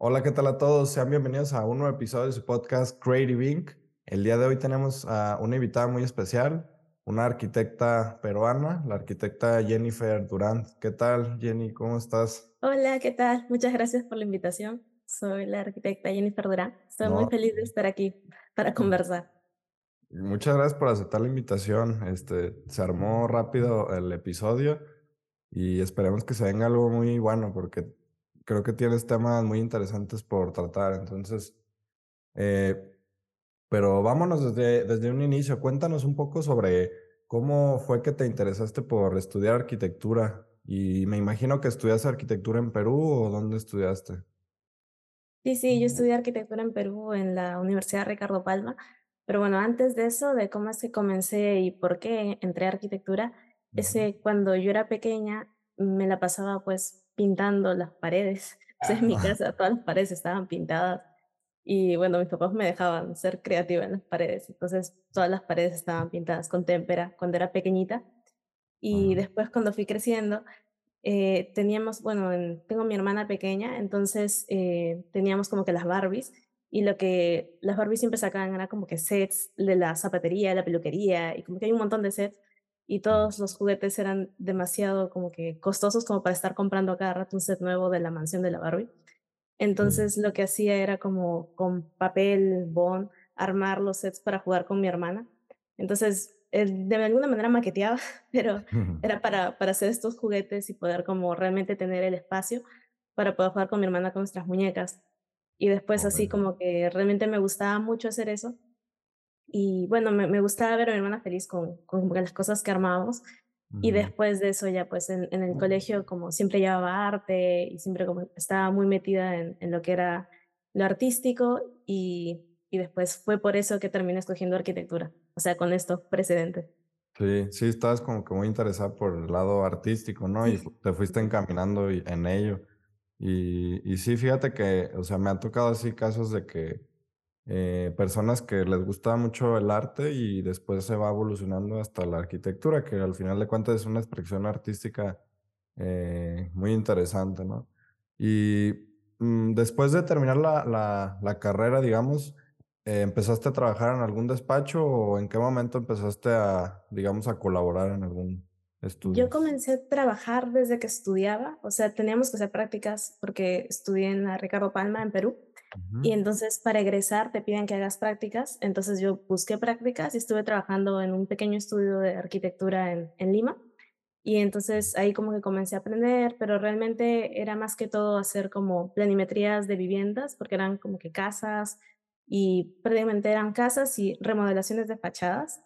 Hola, ¿qué tal a todos? Sean bienvenidos a un nuevo episodio de su podcast Creative Inc. El día de hoy tenemos a una invitada muy especial, una arquitecta peruana, la arquitecta Jennifer Durant. ¿Qué tal, Jenny? ¿Cómo estás? Hola, ¿qué tal? Muchas gracias por la invitación. Soy la arquitecta Jennifer Durán. Estoy muy feliz de estar aquí para conversar. muchas gracias por aceptar la invitación. Este, se armó rápido el episodio y esperemos que se venga algo muy bueno porque creo que tienes temas muy interesantes por tratar. Entonces, eh, Pero vámonos desde, desde un inicio. Cuéntanos un poco sobre cómo fue que te interesaste por estudiar arquitectura. Y me imagino que estudiaste arquitectura en Perú o dónde estudiaste. Sí, sí, yo estudié arquitectura en Perú en la Universidad Ricardo Palma, pero bueno, antes de eso, de cómo es que comencé y por qué entré a arquitectura, Ujú. ese cuando yo era pequeña me la pasaba pues pintando las paredes. Sea, en mi casa todas las paredes estaban pintadas y bueno, mis papás me dejaban ser creativa en las paredes, entonces todas las paredes estaban pintadas con témpera cuando era pequeñita. Y después cuando fui creciendo eh, teníamos, bueno, en- tengo mi hermana pequeña, entonces eh, teníamos como que las Barbies y lo que las Barbies siempre sacaban era como que sets de la zapatería, la peluquería y como que hay un montón de sets y todos los juguetes eran demasiado como que costosos como para estar comprando a cada rato un set nuevo de la mansión de la Barbie. Sí. Entonces lo que hacía era como con papel, bond, armar los sets para jugar con mi hermana. Entonces, de alguna manera maqueteaba, pero era para, para hacer estos juguetes y poder como realmente tener el espacio para poder jugar con mi hermana con nuestras muñecas. Y después así como que realmente me gustaba mucho hacer eso. Y bueno, me, me gustaba ver a mi hermana feliz con, con las cosas que armábamos. Y después de eso ya pues en, en el colegio como siempre llevaba arte y siempre como estaba muy metida en, en lo que era lo artístico y, y después fue por eso que terminé escogiendo arquitectura, o sea, con estos precedentes. Sí, sí, estabas como que muy interesada por el lado artístico, ¿no? Y Sí, fu- te fuiste encaminando y- en ello. Y, y sí, fíjate que, o sea, me han tocado así casos de que eh, personas que les gusta mucho el arte y después se va evolucionando hasta la arquitectura, que al final de cuentas es una expresión artística eh, muy interesante, ¿no? Y mm, después de terminar la, la, carrera, digamos, eh, ¿empezaste a trabajar en algún despacho o en qué momento empezaste a, digamos, a colaborar en algún Yo estudio? comencé a trabajar desde que estudiaba, o sea, teníamos que hacer prácticas porque estudié en la Ricardo Palma en Perú Y entonces para egresar te piden que hagas prácticas. Entonces yo busqué prácticas y estuve trabajando en un pequeño estudio de arquitectura en, en Lima. Y entonces ahí como que comencé a aprender, pero realmente era más que todo hacer como planimetrías de viviendas, porque eran como que casas y prácticamente eran casas y remodelaciones de fachadas.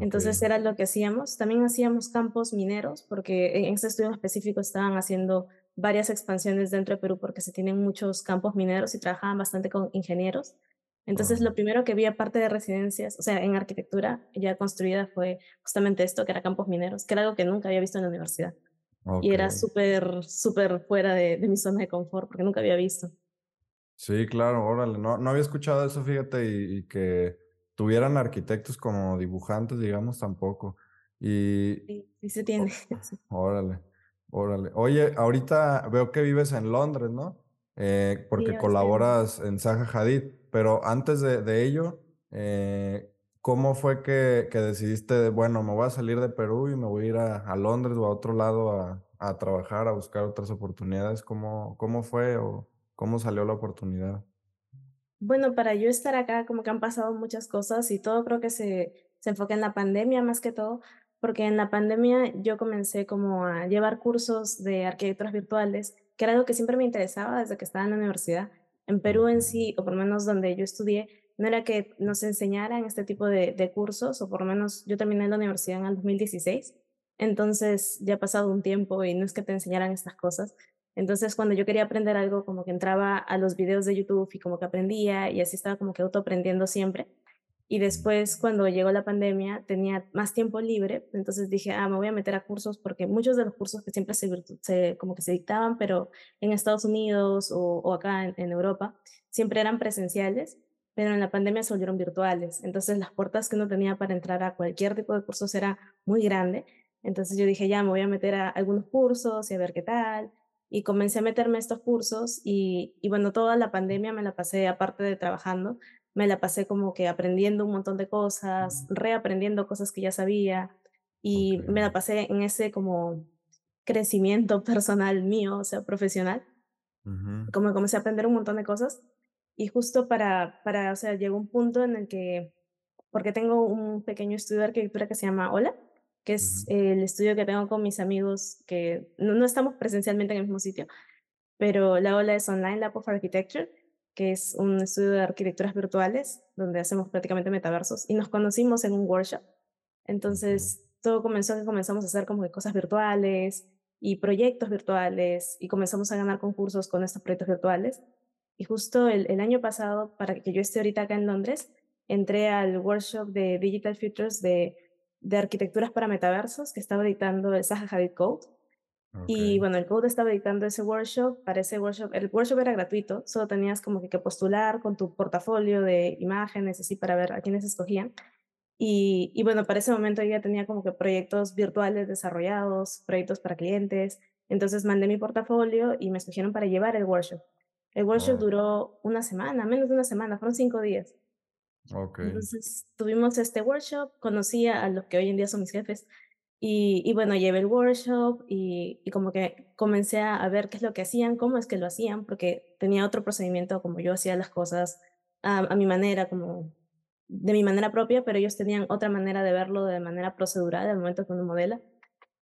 Entonces era lo que hacíamos. También hacíamos campos mineros, porque en ese estudio específico estaban haciendo varias expansiones dentro de Perú porque se tienen muchos campos mineros y trabajaban bastante con ingenieros. Entonces lo primero que vi aparte de residencias, o sea, en arquitectura ya construida fue justamente esto, que era campos mineros, que era algo que nunca había visto en la universidad. Y era súper, súper fuera de, de mi zona de confort porque nunca había visto. Sí, claro, órale. No, no había escuchado eso, fíjate, y, y que tuvieran arquitectos como dibujantes, digamos, tampoco. Y, Sí, sí se tiene. órale, órale. Oye, ahorita veo que vives en Londres, ¿no? Eh, porque colaboras en Zaha Hadid, pero antes de, de ello, eh, ¿cómo fue que, que decidiste, bueno, me voy a salir de Perú y me voy a ir a, a Londres o a otro lado a, a trabajar, a buscar otras oportunidades? ¿Cómo, cómo fue o cómo salió la oportunidad? Bueno, para yo estar acá, como que han pasado muchas cosas y todo creo que se, se enfoca en la pandemia más que todo, porque en la pandemia yo comencé como a llevar cursos de arquitecturas virtuales, que era algo que siempre me interesaba desde que estaba en la universidad. En Perú en sí, o por lo menos donde yo estudié, no era que nos enseñaran este tipo de, de cursos, o por lo menos yo terminé la universidad en el 2016, entonces ya ha pasado un tiempo y no es que te enseñaran estas cosas, entonces, cuando yo quería aprender algo, como que entraba a los videos de YouTube y como que aprendía y así estaba como que autoaprendiendo siempre. Y después, cuando llegó la pandemia, tenía más tiempo libre, entonces dije, ah, me voy a meter a cursos porque muchos de los cursos que siempre se, se- como que se dictaban, pero en Estados Unidos o, o acá en, en Europa, siempre eran presenciales, pero en la pandemia se volvieron virtuales. Entonces, las puertas que uno tenía para entrar a cualquier tipo de cursos era muy grande. Entonces yo dije, ya, me voy a meter a algunos cursos y a ver qué tal y comencé a meterme a estos cursos y, y bueno, toda la pandemia me la pasé, aparte de trabajando, me la pasé como que aprendiendo un montón de cosas, reaprendiendo cosas que ya sabía y me la pasé en ese como crecimiento personal mío, o sea, profesional, Ujú, como comencé a aprender un montón de cosas y justo para, para, o sea, llegó un punto en el que, porque tengo un pequeño estudio de arquitectura que se llama Hola, que es el estudio que tengo con mis amigos que no, no estamos presencialmente en el mismo sitio, pero la Ola es Online Lab of Architecture, que es un estudio de arquitecturas virtuales donde hacemos prácticamente metaversos y nos conocimos en un workshop. Entonces, todo comenzó que comenzamos a hacer como que cosas virtuales y proyectos virtuales y comenzamos a ganar concursos con estos proyectos virtuales. Y justo el, el año pasado, para que yo esté ahorita acá en Londres, entré al workshop de Digital Futures de, de arquitecturas para metaversos que estaba editando el Zaha Hadid Code y bueno, el Code estaba dictando ese workshop, para ese workshop el workshop era gratuito, solo tenías como que que postular con tu portafolio de imágenes, así para ver a quiénes escogían. Y y bueno, para ese momento yo ya tenía como que proyectos virtuales desarrollados, proyectos para clientes. Entonces mandé mi portafolio y me escogieron para llevar el workshop. El workshop Oh, duró una semana, menos de una semana, fueron 5 días. okey. Entonces, tuvimos este workshop, conocí a los que hoy en día son mis jefes y, y bueno, llevé el workshop y, y como que comencé a, ver qué es lo que hacían, cómo es que lo hacían, porque tenía otro procedimiento, como yo hacía las cosas a, a mi manera, como de mi manera propia, pero ellos tenían otra manera de verlo de manera procedural al momento que uno modela.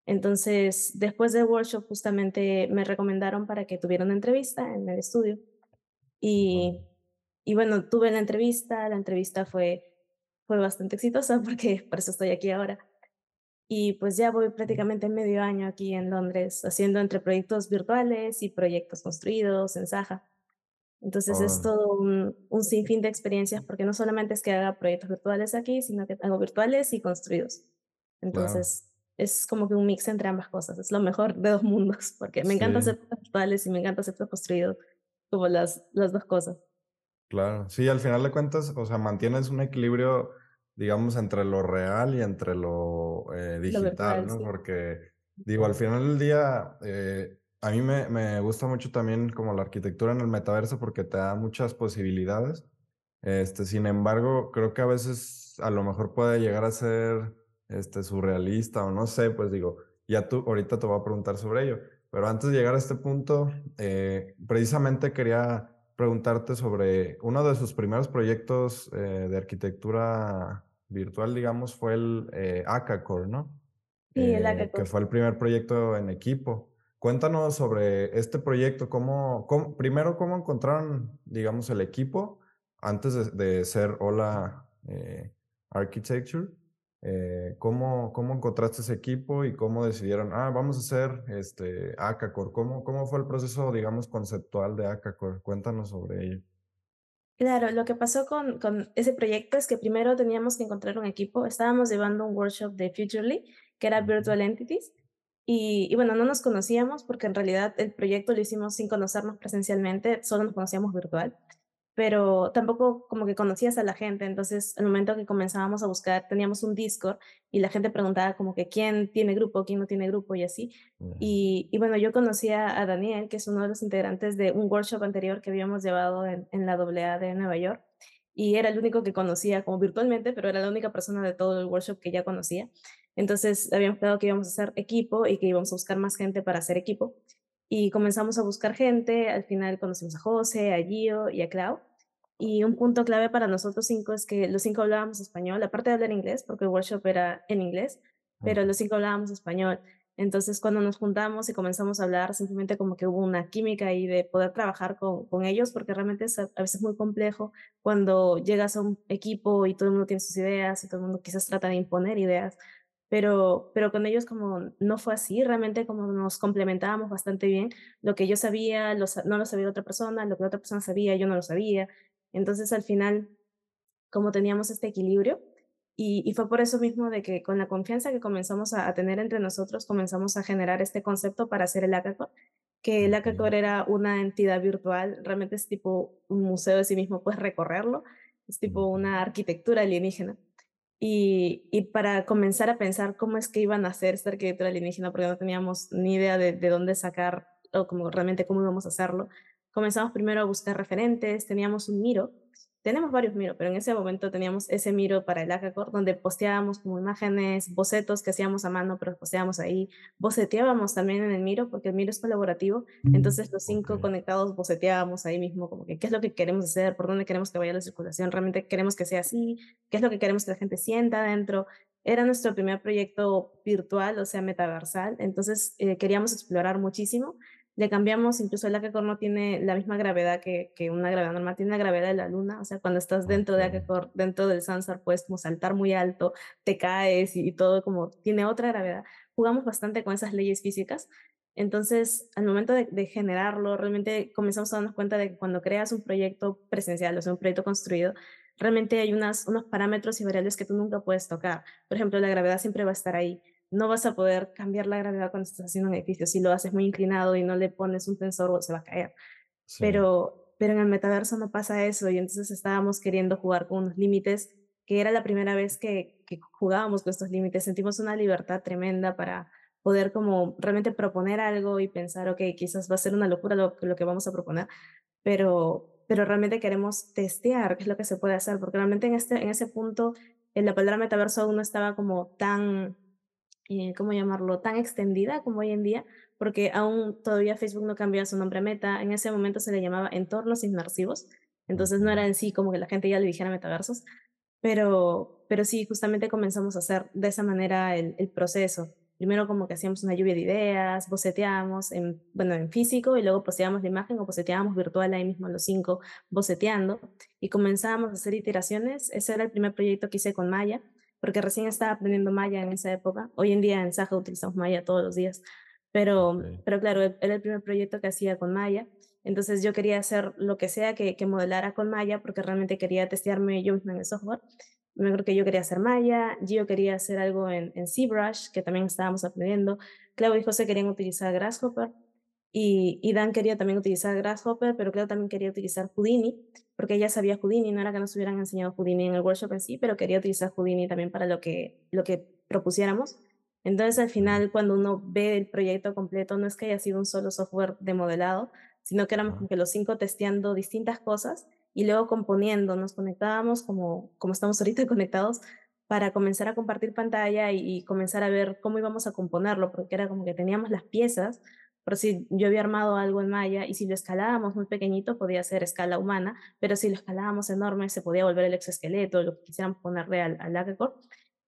Entonces, después del workshop, justamente me recomendaron para que tuviera una entrevista en el estudio y y bueno, tuve la entrevista, la entrevista fue fue bastante exitosa porque por eso estoy aquí ahora. Y pues ya voy prácticamente medio año aquí en Londres haciendo entre proyectos virtuales y proyectos construidos en Saja. Entonces es Oh, todo un un sinfín de experiencias, porque no solamente es que haga proyectos virtuales aquí, sino que hago virtuales y construidos. Entonces, es como que un mix entre ambas cosas, es lo mejor de 2 mundos, porque me encanta Sí. hacer virtuales y me encanta hacer construidos, como las las 2 cosas. Claro, sí, al final de cuentas, o sea, mantienes un equilibrio, digamos, entre lo real y entre lo eh, Lo digital, virtual, ¿no? sí. Porque, digo, al final del día, eh, a mí me, me gusta mucho también como la arquitectura en el metaverso porque te da muchas posibilidades. Este, sin embargo, creo que a veces a lo mejor puede llegar a ser este, surrealista o no sé, pues digo, ya tú, ahorita te voy a preguntar sobre ello, pero antes de llegar a este punto, eh, precisamente quería preguntarte sobre uno de sus primeros proyectos eh, de arquitectura virtual, digamos, fue el eh, Acacore, ¿no? Sí, el Eh, que fue el primer proyecto en equipo. Cuéntanos sobre este proyecto, cómo, cómo- primero, cómo encontraron, digamos, el equipo antes de, de ser Hola eh, Architecture. ¿cómo, cómo encontraste ese equipo y cómo decidieron, ah, vamos a hacer este Acacore? ¿Cómo, cómo fue el proceso, digamos, conceptual de Acacore? Cuéntanos sobre ello. Claro, lo que pasó con con ese proyecto es que primero teníamos que encontrar un equipo. Estábamos llevando un workshop de Futurely, que era Virtual Entities, y y bueno, no nos conocíamos porque en realidad el proyecto lo hicimos sin conocernos presencialmente, solo nos conocíamos virtual. Pero tampoco como que conocías a la gente. Entonces, al momento que comenzábamos a buscar, teníamos un Discord y la gente preguntaba como que quién tiene grupo, quién no tiene grupo y así. ya, Y, y bueno, yo conocía a Daniel, que es uno de los integrantes de un workshop anterior que habíamos llevado en, en la AA de Nueva York. Y era el único que conocía como virtualmente, pero era la única persona de todo el workshop que ya conocía. Entonces, habíamos quedado que íbamos a hacer equipo y que íbamos a buscar más gente para hacer equipo. Y comenzamos a buscar gente, al final conocimos a José, a Gio y a Clau. Y un punto clave para nosotros 5 es que los 5 hablábamos español, aparte de hablar inglés, porque el workshop era en inglés, pero los 5 hablábamos español. Entonces, cuando nos juntamos y comenzamos a hablar, simplemente como que hubo una química ahí de poder trabajar con, con ellos, porque realmente es a, a veces muy complejo cuando llegas a un equipo y todo el mundo tiene sus ideas y todo el mundo quizás trata de imponer ideas, pero, pero con ellos como no fue así, realmente como nos complementábamos bastante bien, lo que yo sabía lo sa- no lo sabía otra persona, lo que la otra persona sabía yo no lo sabía, entonces al final como teníamos este equilibrio y, y fue por eso mismo de que con la confianza que comenzamos a, a tener entre nosotros, comenzamos a generar este concepto para hacer el hackathon, que el hackathon era una entidad virtual, realmente es tipo un museo de sí mismo, puedes recorrerlo, es tipo una arquitectura alienígena. Y, y para comenzar a pensar cómo es que iban a hacer esta arquitectura alienígena, porque no teníamos ni idea de, de dónde sacar o como realmente cómo íbamos a hacerlo, comenzamos primero a buscar referentes, teníamos un Miro, tenemos varios Miro, pero en ese momento teníamos ese Miro para el Hackacore donde posteábamos como imágenes, bocetos que hacíamos a mano, pero posteábamos ahí, boceteábamos también en el Miro, porque el Miro es colaborativo, entonces los cinco conectados boceteábamos ahí mismo, como que qué es lo que queremos hacer, por dónde queremos que vaya la circulación, realmente queremos que sea así, qué es lo que queremos que la gente sienta dentro. Era nuestro primer proyecto virtual, o sea, metaversal, entonces eh, queríamos explorar muchísimo le cambiamos, incluso el Hackacore no tiene la misma gravedad que, que una gravedad normal, tiene la gravedad de la luna, o sea, cuando estás dentro de ok, Hackacore, dentro del Sansar, puedes como saltar muy alto, te caes y, y todo como tiene otra gravedad. Jugamos bastante con esas leyes físicas, entonces al momento de, de generarlo, realmente comenzamos a darnos cuenta de que cuando creas un proyecto presencial, o sea, un proyecto construido, realmente hay unas, unos parámetros y variables que tú nunca puedes tocar. Por ejemplo, la gravedad siempre va a estar ahí no vas a poder cambiar la gravedad cuando estás haciendo un edificio. Si lo haces muy inclinado y no le pones un tensor, se va a caer. sí, Pero, pero en el metaverso no pasa eso y entonces estábamos queriendo jugar con unos límites que era la primera vez que, que jugábamos con estos límites. Sentimos una libertad tremenda para poder como realmente proponer algo y pensar, ok, quizás va a ser una locura lo, lo que vamos a proponer, pero, pero realmente queremos testear qué es lo que se puede hacer, porque realmente en, este, en ese punto en la palabra metaverso aún no estaba como tan eh, ¿cómo llamarlo?, tan extendida como hoy en día, porque aún todavía Facebook no cambió su nombre a Meta, en ese momento se le llamaba entornos inmersivos, entonces no era en sí como que la gente ya le dijera metaversos, pero, pero sí, justamente comenzamos a hacer de esa manera el, el proceso. Primero como que hacíamos una lluvia de ideas, boceteábamos en, bueno, en físico y luego posteábamos la imagen o boceteábamos virtual ahí mismo los cinco boceteando y comenzábamos a hacer iteraciones. Ese era el primer proyecto que hice con Maya porque recién estaba aprendiendo Maya en esa época. Hoy en día en Saja utilizamos Maya todos los días, pero, pero claro, e- era el primer proyecto que hacía con Maya. Entonces yo quería hacer lo que sea que, que modelara con Maya porque realmente quería testearme yo misma en el software. Me acuerdo que yo quería hacer Maya, Gio quería hacer algo en, en ZBrush, que también estábamos aprendiendo. Claudio y José querían utilizar Grasshopper y, y Dan quería también utilizar Grasshopper, pero Claudio también quería utilizar Houdini porque ella sabía Houdini, no era que nos hubieran enseñado Houdini en el workshop en sí, pero quería utilizar Houdini también para lo que, lo que propusiéramos. Entonces, al final, cuando uno ve el proyecto completo, no es que haya sido un solo software de modelado, sino que éramos como que los cinco testeando distintas cosas y luego componiendo, nos conectábamos como, como estamos ahorita conectados para comenzar a compartir pantalla y, y comenzar a ver cómo íbamos a componerlo, porque era como que teníamos las piezas, por si yo había armado algo en Maya y si lo escalábamos muy pequeñito podía ser escala humana, pero si lo escalábamos enorme se podía volver el exoesqueleto, lo que quisieran ponerle al, al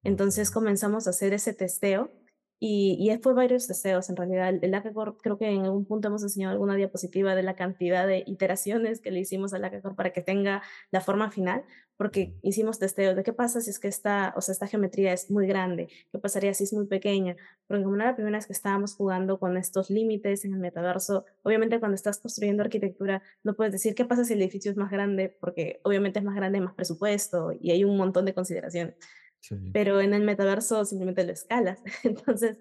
Entonces comenzamos a hacer ese testeo y, y fue varios testeos en realidad. El, Hackacore creo que en algún punto hemos enseñado alguna diapositiva de la cantidad de iteraciones que le hicimos al Hackacore para que tenga la forma final, porque hicimos testeos de qué pasa si es que esta, o sea, esta geometría es muy grande, qué pasaría si es muy pequeña, porque como era la primera vez que estábamos jugando con estos límites en el metaverso, obviamente cuando estás construyendo arquitectura no puedes decir qué pasa si el edificio es más grande, porque obviamente es más grande, más presupuesto y hay un montón de consideraciones sí, pero en el metaverso simplemente lo escalas. Entonces,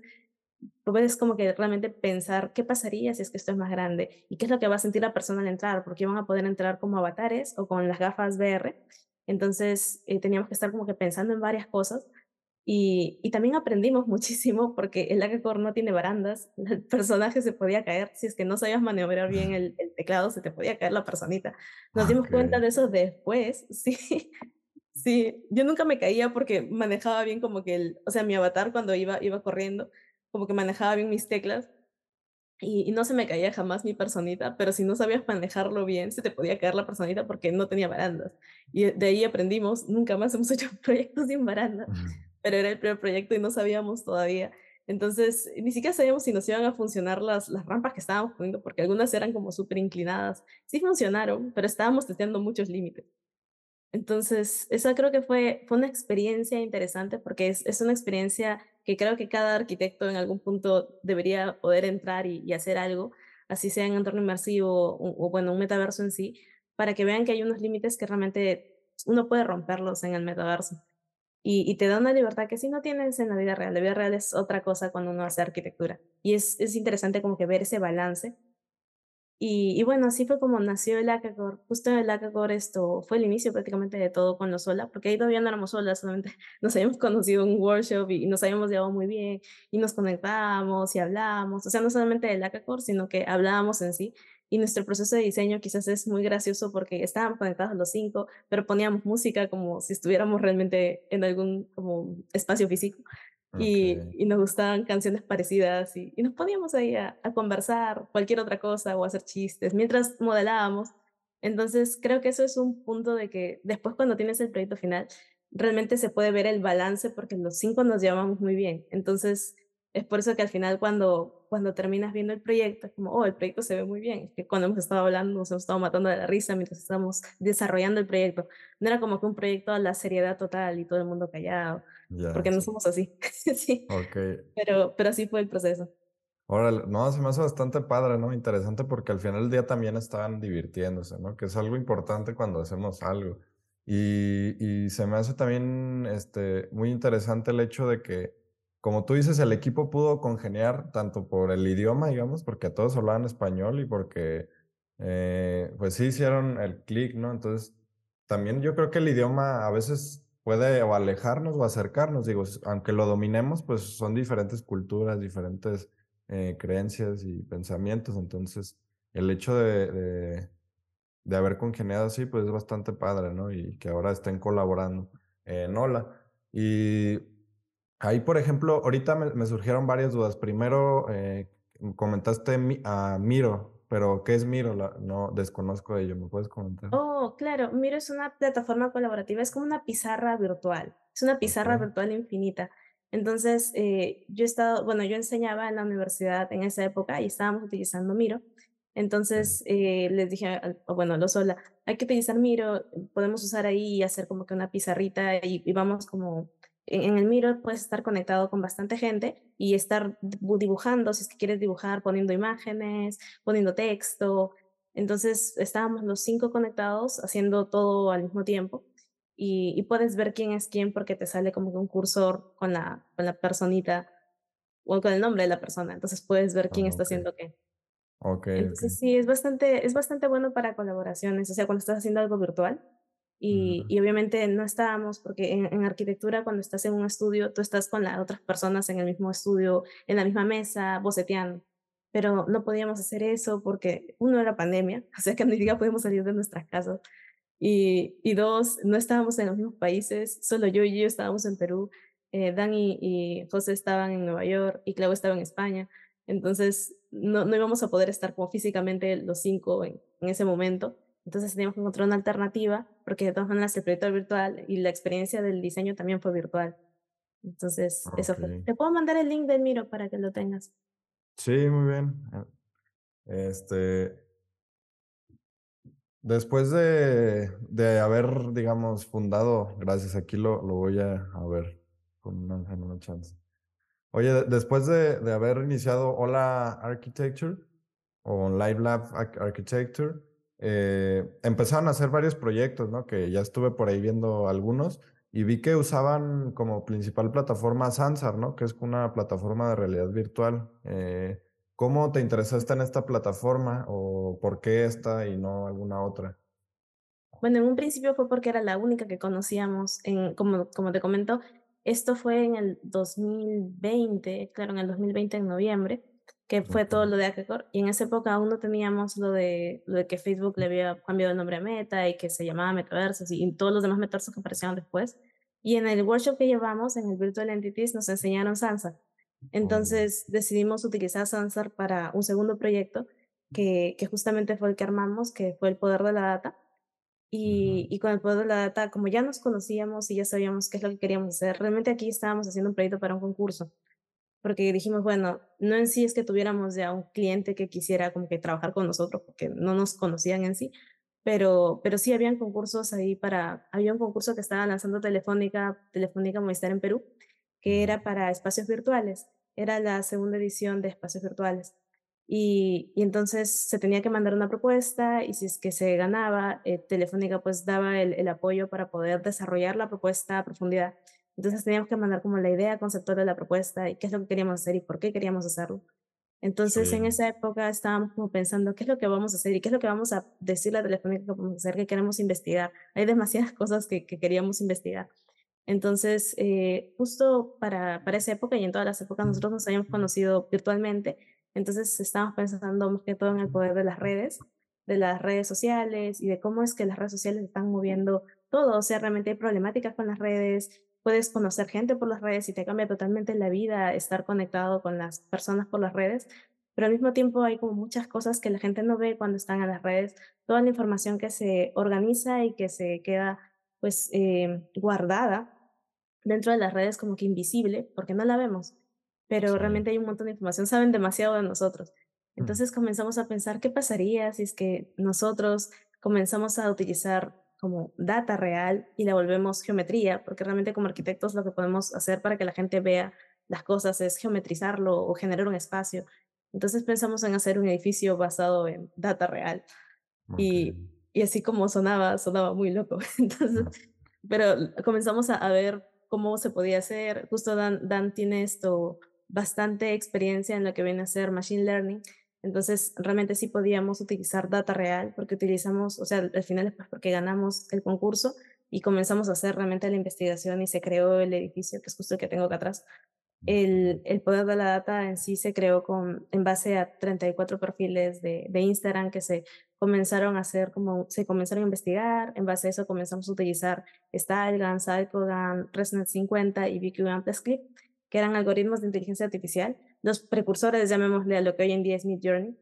puedes como que realmente pensar qué pasaría si es que esto es más grande y qué es lo que va a sentir la persona al entrar, porque van a poder entrar como avatares o con las gafas VR. Entonces, eh, teníamos que estar como que pensando en varias cosas y, y también aprendimos muchísimo porque el hackacore no tiene barandas, el personaje se podía caer, si es que no sabías maniobrar bien el, el teclado, se te podía caer la personita. Nos dimos ok, cuenta de eso después, sí, Sí, yo nunca me caía porque manejaba bien como que el o sea, mi avatar cuando iba iba corriendo, como que manejaba bien mis teclas y y no se me caía jamás mi personita, pero si no sabías manejarlo bien, se te podía caer la personita porque no tenía barandas. Y de ahí aprendimos, nunca más hemos hecho proyectos sin barandas, pero era el primer proyecto y no sabíamos todavía. Entonces, ni siquiera sabíamos si nos iban a funcionar las las rampas que estábamos poniendo, porque algunas eran como súper inclinadas. Sí funcionaron, pero estábamos testeando muchos límites. Entonces, esa creo que fue fue una experiencia interesante, porque es es una experiencia que creo que cada arquitecto en algún punto debería poder entrar y hacer algo, así sea en entorno inmersivo o o bueno, un metaverso en sí, para que vean que hay unos límites que realmente uno puede romperlos en el metaverso. Y y te da una libertad que si no tienes en la vida real. La vida real es otra cosa cuando uno hace arquitectura. Y es es interesante como que ver ese balance Y, y bueno, así fue como nació el Hackathon. Justo el Hackathon esto fue el inicio prácticamente de todo con los Sola, porque ahí todavía no éramos solas, solamente nos habíamos conocido en un workshop y, nos habíamos llevado muy bien y nos conectábamos y hablábamos, o sea, no solamente del Hackathon, sino que hablábamos en sí. Y nuestro proceso de diseño quizás es muy gracioso porque estábamos conectados los cinco, pero poníamos música como si estuviéramos realmente en algún como espacio físico y, y nos gustaban canciones parecidas y, y nos poníamos ahí a, conversar cualquier otra cosa o hacer chistes mientras modelábamos. Entonces, creo que eso es un punto de que después cuando tienes el proyecto final, realmente se puede ver el balance porque los cinco nos llevamos muy bien. Entonces, es por eso que al final cuando, cuando terminas viendo el proyecto, es como, oh, el proyecto se ve muy bien. Es que cuando hemos estado hablando, nos hemos estado matando de la risa mientras estamos desarrollando el proyecto. No era como que un proyecto a la seriedad total y todo el mundo callado ya, porque no somos así. Sí, Ok. pero pero así fue el proceso. Órale, no, se me hace bastante padre, ¿no? Interesante porque al final del día también estaban divirtiéndose, ¿no? Que es algo importante cuando hacemos algo. Y, y se me hace también este, muy interesante el hecho de que, como tú dices, el equipo pudo congeniar tanto por el idioma, digamos, porque todos hablaban español y porque, eh, pues sí hicieron el clic, ¿no? Entonces, también yo creo que el idioma a veces puede o alejarnos o acercarnos, digo, aunque lo dominemos, pues son diferentes culturas, diferentes eh, creencias y pensamientos. Entonces, el hecho de, de, de haber congeniado así, pues es bastante padre, ¿no? Y que ahora estén colaborando en Hola. Y ahí, por ejemplo, ahorita me, me surgieron varias dudas. Primero, eh, comentaste a Miro, pero ¿qué es Miro? La- no desconozco de ello. ¿Me puedes comentar? Oh, claro, Miro es una plataforma colaborativa, es como una pizarra virtual, es una pizarra virtual infinita. Entonces, eh, yo he estado, bueno, yo enseñaba en la universidad en esa época y estábamos utilizando Miro. Entonces, eh, les dije, bueno, los hola, hay que utilizar Miro, podemos usar ahí y hacer como que una pizarrita y, y vamos como, en, en el Miro puedes estar conectado con bastante gente y estar dibu- dibujando, si es que quieres dibujar, poniendo imágenes, poniendo texto, entonces estábamos los 5 conectados haciendo todo al mismo tiempo y y puedes ver quién es quién porque te sale como que un cursor con la con la personita o con el nombre de la persona, entonces puedes ver quién está ok, haciendo qué. ok, ok. Entonces sí, es bastante es bastante bueno para colaboraciones, o sea, cuando estás haciendo algo virtual y y obviamente no estábamos porque en en arquitectura cuando estás en un estudio, tú estás con las otras personas en el mismo estudio, en la misma mesa, boceteando, pero no podíamos hacer eso porque, uno, era pandemia, o sea, que ni siquiera podíamos salir de nuestras casas, y y 2, no estábamos en los mismos países, solo yo y yo estábamos en Perú, eh, Dani y José estaban en Nueva York y Clau estaba en España. Entonces, no no íbamos a poder estar como físicamente los 5 en en ese momento. Entonces, teníamos que encontrar una alternativa, porque de todas maneras el proyecto era virtual y la experiencia del diseño también fue virtual. Entonces, eso Ok. fue. Te puedo mandar el link del Miro para que lo tengas. Sí, muy bien. Este, Después de, de haber, digamos, fundado, gracias, aquí lo, lo voy a, a ver con una, en una chance. Oye, de- después de, de haber iniciado Hola Architecture o Live Lab Arch- Architecture, eh, empezaron a hacer varios proyectos, ¿no? Que ya estuve por ahí viendo algunos y vi que usaban como principal plataforma Sansar, ¿no? Que es una plataforma de realidad virtual. Eh, ¿cómo te interesaste en esta plataforma o por qué esta y no alguna otra? Bueno, en un principio fue porque era la única que conocíamos en como como te comento, esto fue en el 2020, claro, en el 2020 en noviembre, que fue todo lo de Hackathon, y en esa época aún no teníamos lo de lo de que Facebook le había cambiado el nombre a Meta y que se llamaba Metaversos y y todos los demás metaversos que aparecieron después. Y en el workshop que llevamos, en el Virtual Entities, nos enseñaron Sansar. órale, Entonces, decidimos utilizar Sansar para un segundo proyecto que que justamente fue el que armamos, que fue el poder de la data. Y y con el poder de la data, como ya nos conocíamos y ya sabíamos qué es lo que queríamos hacer, realmente aquí estábamos haciendo un proyecto para un concurso, porque dijimos, bueno, no en sí es que tuviéramos ya un cliente que quisiera como que trabajar con nosotros, porque no nos conocían en sí, pero pero sí habían concursos ahí para había un concurso que estaba lanzando Telefónica Telefónica Movistar en Perú, que era para espacios virtuales, era la segunda edición de espacios virtuales. Y, y entonces se tenía que mandar una propuesta y si es que se ganaba, eh, Telefónica pues daba el, el apoyo para poder desarrollar la propuesta a profundidad. Entonces teníamos que mandar como la idea conceptual de la propuesta y qué es lo que queríamos hacer y por qué queríamos hacerlo. Entonces, en Sí. esa época estábamos como pensando, ¿qué es lo que vamos a hacer? ¿Y qué es lo que vamos a decirle a Telefónica que vamos a hacer, que queremos investigar? Hay demasiadas cosas que, que queríamos investigar. Entonces, eh, justo para, para esa época y en todas las épocas nosotros nos habíamos conocido virtualmente, entonces estábamos pensando más que todo en el poder de las redes, de las redes sociales y de cómo es que las redes sociales están moviendo todo, o sea, realmente hay problemáticas con las redes, puedes conocer gente por las redes y te cambia totalmente la vida estar conectado con las personas por las redes, pero al mismo tiempo hay como muchas cosas que la gente no ve cuando están en las redes, toda la información que se organiza y que se queda pues eh, guardada dentro de las redes como que invisible, porque no la vemos, pero Sí. realmente hay un montón de información, saben demasiado de nosotros. Mm, Entonces comenzamos a pensar qué pasaría si es que nosotros comenzamos a utilizar como data real y la volvemos geometría, porque realmente como arquitectos lo que podemos hacer para que la gente vea las cosas es geometrizarlo o generar un espacio. Entonces pensamos en hacer un edificio basado en data real y, y así como sonaba, sonaba muy loco. Entonces pero comenzamos a, a ver cómo se podía hacer. Justo Dan, Dan tiene esto bastante experiencia en lo que viene a ser machine learning. Entonces, realmente sí podíamos utilizar data real porque utilizamos, o sea, al final es pues porque ganamos el concurso y comenzamos a hacer realmente la investigación y se creó el edificio, que es justo el que tengo acá atrás. El, el poder de la data en sí se creó con, en base a 34 perfiles de, de Instagram que se comenzaron a hacer como, se comenzaron a investigar, en base a eso comenzamos a utilizar StyleGAN, CycleGAN, ResNet 50 y BQGAN Clip, que eran algoritmos de inteligencia artificial, los precursores, llamémosle a lo que hoy en día es Midjourney,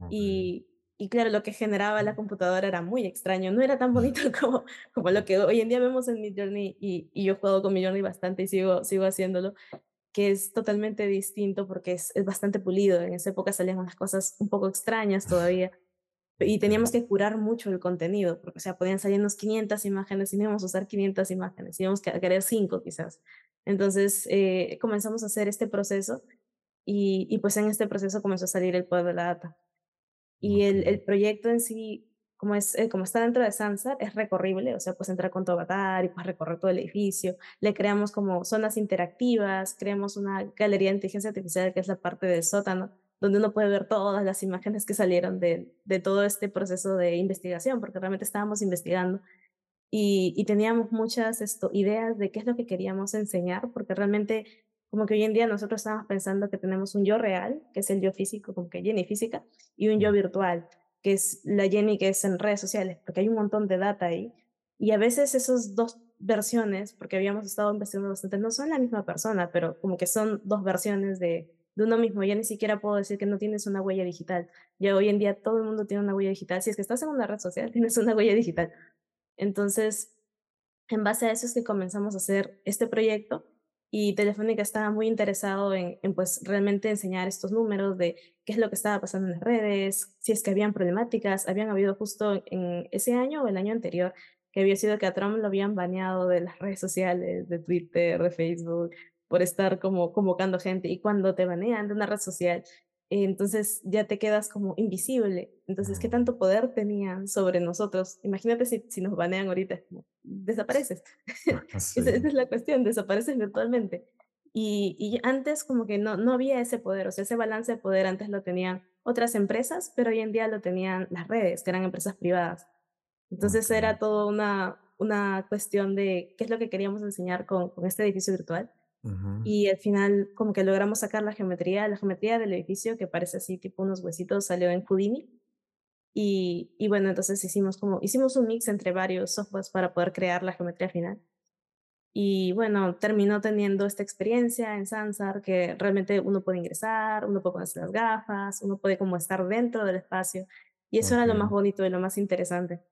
Okey. y, y claro, lo que generaba la computadora era muy extraño, no era tan bonito como, como lo que hoy en día vemos en Midjourney, y, y yo jugado con Midjourney bastante y sigo, sigo haciéndolo, que es totalmente distinto porque es, es bastante pulido. En esa época salían unas cosas un poco extrañas todavía y teníamos que curar mucho el contenido, porque, o sea, podían salirnos 500 imágenes y no íbamos a usar 500 imágenes, íbamos a querer 5 quizás. Entonces, eh, comenzamos a hacer este proceso y, y pues en este proceso comenzó a salir el poder de la data. Y el, el proyecto en sí, como, es, eh, como está dentro de Sansar, es recorrible, o sea, pues entrar con tu avatar y pues recorrer todo el edificio. Le creamos como zonas interactivas, creamos una galería de inteligencia artificial que es la parte del sótano, donde uno puede ver todas las imágenes que salieron de, de todo este proceso de investigación, porque realmente estábamos investigando y, y teníamos muchas esto, ideas de qué es lo que queríamos enseñar, porque realmente como que hoy en día nosotros estamos pensando que tenemos un yo real, que es el yo físico, como que Jenny física, y un yo virtual, que es la Jenny que es en redes sociales, porque hay un montón de data ahí. Y a veces esas dos versiones, porque habíamos estado investigando bastante, no son la misma persona, pero como que son dos versiones de, de uno mismo. Ya ni siquiera puedo decir que no tienes una huella digital. Ya hoy en día todo el mundo tiene una huella digital. Si es que estás en una red social, tienes una huella digital. Entonces, en base a eso es que comenzamos a hacer este proyecto y Telefónica estaba muy interesado en, pues realmente enseñar estos números de qué es lo que estaba pasando en las redes, si es que habían problemáticas, habían habido justo en ese año o el año anterior, que había sido que a Trump lo habían baneado de las redes sociales, de Twitter, de Facebook, por estar como convocando gente y cuando te banean de una red social, entonces ya te quedas como invisible. Entonces, ¿qué tanto poder tenían sobre nosotros? Imagínate si, si nos banean ahorita, desapareces. esa, esa es la cuestión, desapareces virtualmente. Y, y antes como que no, no había ese poder, o sea, ese balance de poder antes lo tenían otras empresas, pero hoy en día lo tenían las redes, que eran empresas privadas. Entonces era todo una, una cuestión de qué es lo que queríamos enseñar con, con este edificio virtual. Ujú. Y al final como que logramos sacar la geometría, la geometría del edificio que parece así tipo unos huesitos, salió en Houdini. Y, y bueno, entonces hicimos como, hicimos un mix entre varios softwares para poder crear la geometría final. Y bueno, terminó teniendo esta experiencia en Sansar que realmente uno puede ingresar, uno puede ponerse las gafas, uno puede como estar dentro del espacio. Y eso era lo más bonito y lo más interesante.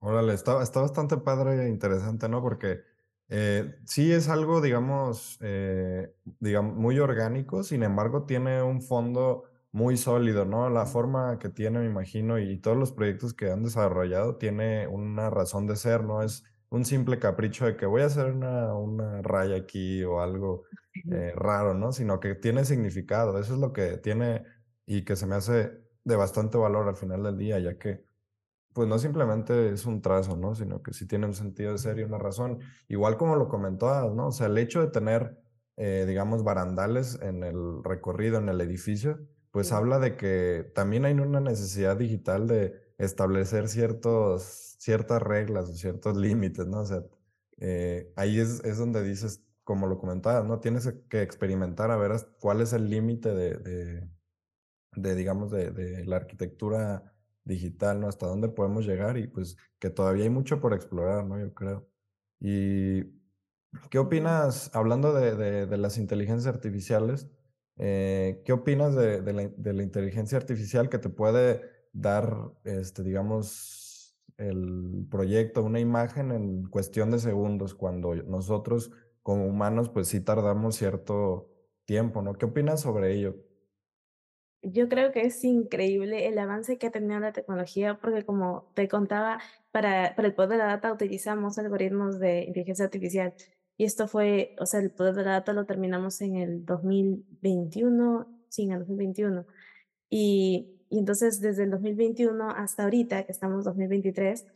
Órale, está está bastante padre e interesante, ¿no? Porque, eh, sí es algo, digamos, eh, digamos, muy orgánico, sin embargo, tiene un fondo muy sólido, ¿no? La forma que tiene, me imagino, y todos los proyectos que han desarrollado, tiene una razón de ser, no es un simple capricho de que voy a hacer una una raya aquí o algo, eh, raro, ¿no? Sino que tiene significado. Eso es lo que tiene y que se me hace de bastante valor al final del día, ya que pues no simplemente es un trazo, ¿no? Sino que sí tiene un sentido de ser y una razón. Igual como lo comentabas, ¿no? O sea, el hecho de tener, eh, digamos, barandales en el recorrido, en el edificio, pues Sí. habla de que también hay una necesidad digital de establecer ciertos, ciertas reglas o ciertos límites, ¿no? O sea, eh, ahí es, es donde dices, como lo comentabas, ¿no? Tienes que experimentar a ver cuál es el límite de, de, de, digamos, de, de la arquitectura digital, ¿no? Hasta dónde podemos llegar y pues que todavía hay mucho por explorar, ¿no? Yo creo. Y ¿Qué opinas, hablando de, de- las inteligencias artificiales, eh, qué opinas de, de la, de la inteligencia artificial que te puede dar, este, digamos, el proyecto, una imagen en cuestión de segundos, cuando nosotros como humanos, pues sí tardamos cierto tiempo, ¿no? ¿Qué opinas sobre ello? Yo creo que es increíble el avance que ha tenido la tecnología, porque como te contaba, para, para el poder de la data utilizamos algoritmos de inteligencia artificial. Y esto fue, o sea, el poder de la data lo terminamos en el 2021, sí, en el 2021. Y, y entonces desde el 2021 hasta ahorita, que estamos en 2023,